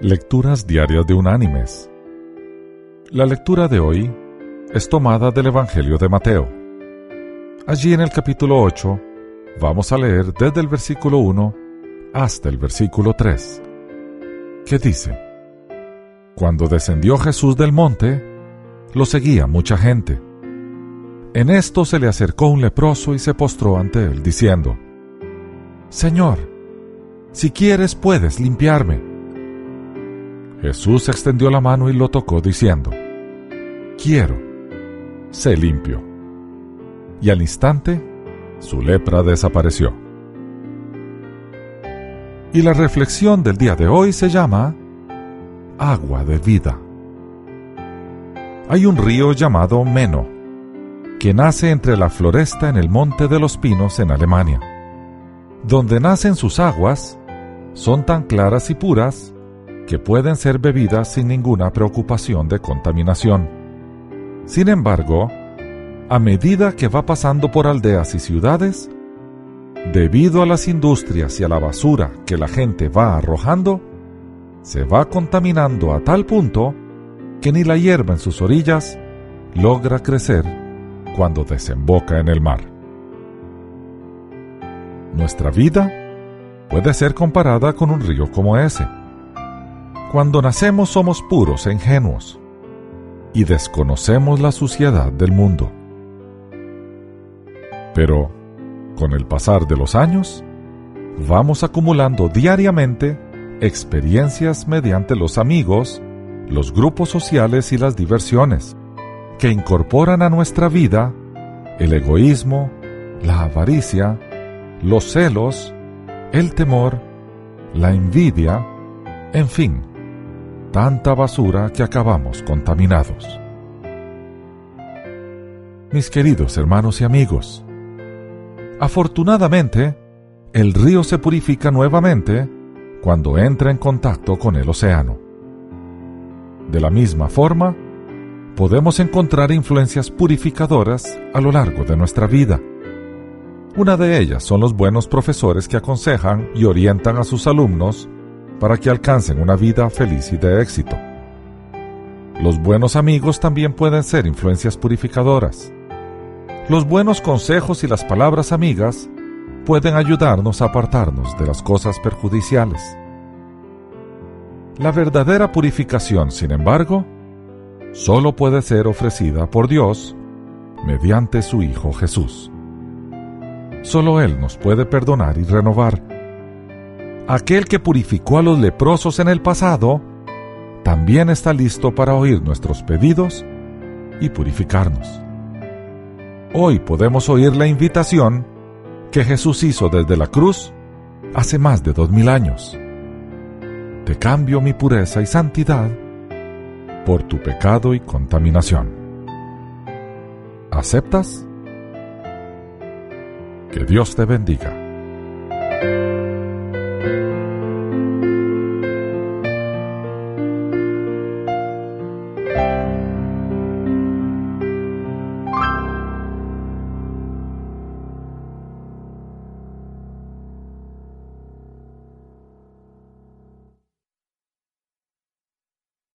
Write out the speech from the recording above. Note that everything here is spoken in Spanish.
Lecturas Diarias de Unánimes. La lectura de hoy es tomada del Evangelio de Mateo. Allí en el capítulo 8 vamos a leer desde el versículo 1 hasta el versículo 3, que dice, Cuando descendió Jesús del monte, lo seguía mucha gente. En esto se le acercó un leproso y se postró ante él, diciendo, Señor, si quieres puedes limpiarme. Jesús extendió la mano y lo tocó diciendo, Quiero, sé limpio. Y al instante, su lepra desapareció. Y la reflexión del día de hoy se llama Agua de vida. Hay un río llamado Meno, que nace entre la floresta en el Monte de los Pinos en Alemania. Donde nacen sus aguas, son tan claras y puras que pueden ser bebidas sin ninguna preocupación de contaminación. Sin embargo, a medida que va pasando por aldeas y ciudades, debido a las industrias y a la basura que la gente va arrojando, se va contaminando a tal punto que ni la hierba en sus orillas logra crecer cuando desemboca en el mar. Nuestra vida puede ser comparada con un río como ese cuando nacemos somos puros e ingenuos y desconocemos la suciedad del mundo. Pero, con el pasar de los años, vamos acumulando diariamente experiencias mediante los amigos, los grupos sociales y las diversiones, que incorporan a nuestra vida el egoísmo, la avaricia, los celos, el temor, la envidia, en fin, tanta basura que acabamos contaminados. Mis queridos hermanos y amigos, afortunadamente, el río se purifica nuevamente cuando entra en contacto con el océano. De la misma forma, podemos encontrar influencias purificadoras a lo largo de nuestra vida. Una de ellas son los buenos profesores que aconsejan y orientan a sus alumnos para que alcancen una vida feliz y de éxito. Los buenos amigos también pueden ser influencias purificadoras. Los buenos consejos y las palabras amigas pueden ayudarnos a apartarnos de las cosas perjudiciales. La verdadera purificación, sin embargo, solo puede ser ofrecida por Dios mediante su Hijo Jesús. Solo Él nos puede perdonar y renovar aquel que purificó a los leprosos en el pasado, también está listo para oír nuestros pedidos y purificarnos. Hoy podemos oír la invitación que Jesús hizo desde la cruz hace más de dos mil años. Te cambio mi pureza y santidad por tu pecado y contaminación. ¿Aceptas? Que Dios te bendiga.